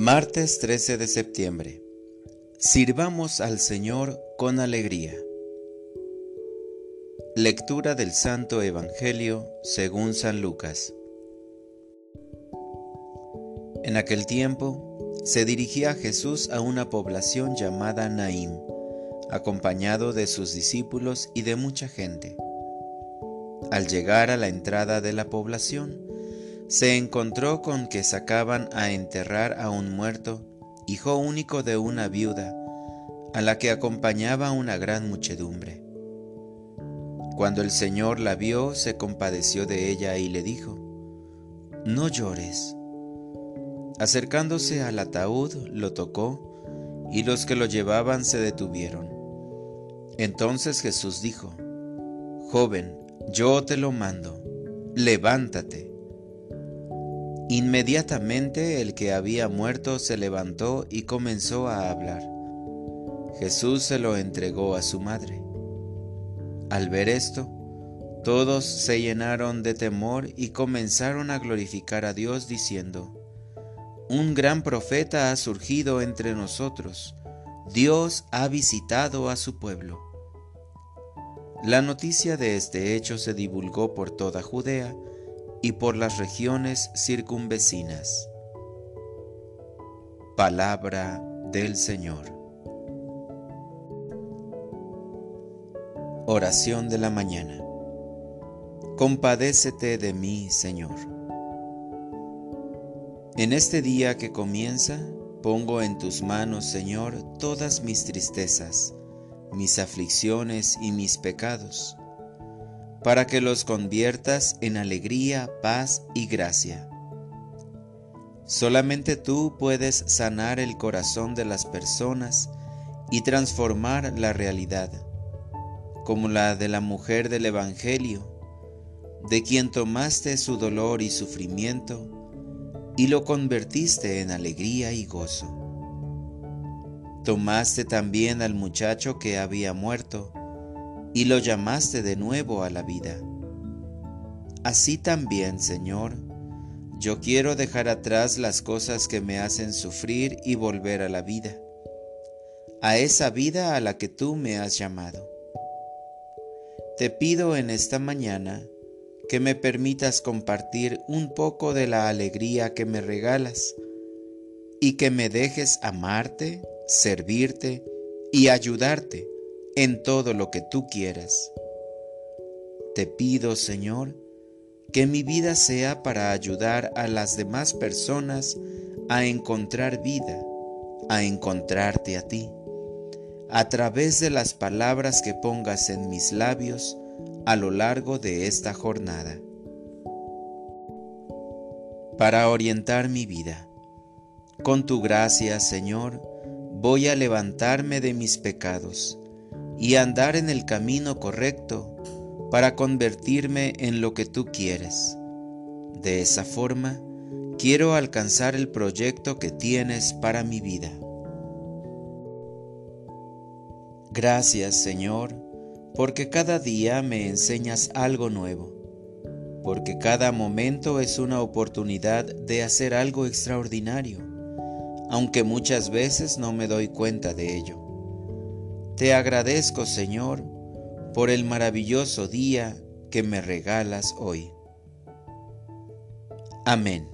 Martes 13 de septiembre. Sirvamos al Señor con alegría. Lectura del Santo Evangelio según San Lucas. En aquel tiempo se dirigía Jesús a una población llamada Naim, acompañado de sus discípulos y de mucha gente. Al llegar a la entrada de la población, se encontró con que sacaban a enterrar a un muerto, hijo único de una viuda, a la que acompañaba una gran muchedumbre. Cuando el Señor la vio, se compadeció de ella y le dijo, No llores. Acercándose al ataúd, lo tocó, y los que lo llevaban se detuvieron. Entonces Jesús dijo, Joven, yo te lo mando, levántate. Inmediatamente el que había muerto se levantó y comenzó a hablar. Jesús se lo entregó a su madre. Al ver esto, todos se llenaron de temor y comenzaron a glorificar a Dios diciendo, Un gran profeta ha surgido entre nosotros, Dios ha visitado a su pueblo. La noticia de este hecho se divulgó por toda Judea, y por las regiones circunvecinas. Palabra del Señor. Oración de la mañana. Compadécete de mí, Señor. En este día que comienza, pongo en tus manos, Señor, todas mis tristezas, mis aflicciones y mis pecados para que los conviertas en alegría, paz y gracia. Solamente tú puedes sanar el corazón de las personas y transformar la realidad, como la de la mujer del Evangelio, de quien tomaste su dolor y sufrimiento y lo convertiste en alegría y gozo. Tomaste también al muchacho que había muerto, y lo llamaste de nuevo a la vida. Así también, Señor, yo quiero dejar atrás las cosas que me hacen sufrir y volver a la vida, a esa vida a la que tú me has llamado. Te pido en esta mañana que me permitas compartir un poco de la alegría que me regalas y que me dejes amarte, servirte y ayudarte en todo lo que tú quieras. Te pido, Señor, que mi vida sea para ayudar a las demás personas a encontrar vida, a encontrarte a ti, a través de las palabras que pongas en mis labios a lo largo de esta jornada. Para orientar mi vida, con tu gracia, Señor, voy a levantarme de mis pecados y andar en el camino correcto para convertirme en lo que tú quieres. De esa forma, quiero alcanzar el proyecto que tienes para mi vida. Gracias Señor, porque cada día me enseñas algo nuevo, porque cada momento es una oportunidad de hacer algo extraordinario, aunque muchas veces no me doy cuenta de ello. Te agradezco, Señor, por el maravilloso día que me regalas hoy. Amén.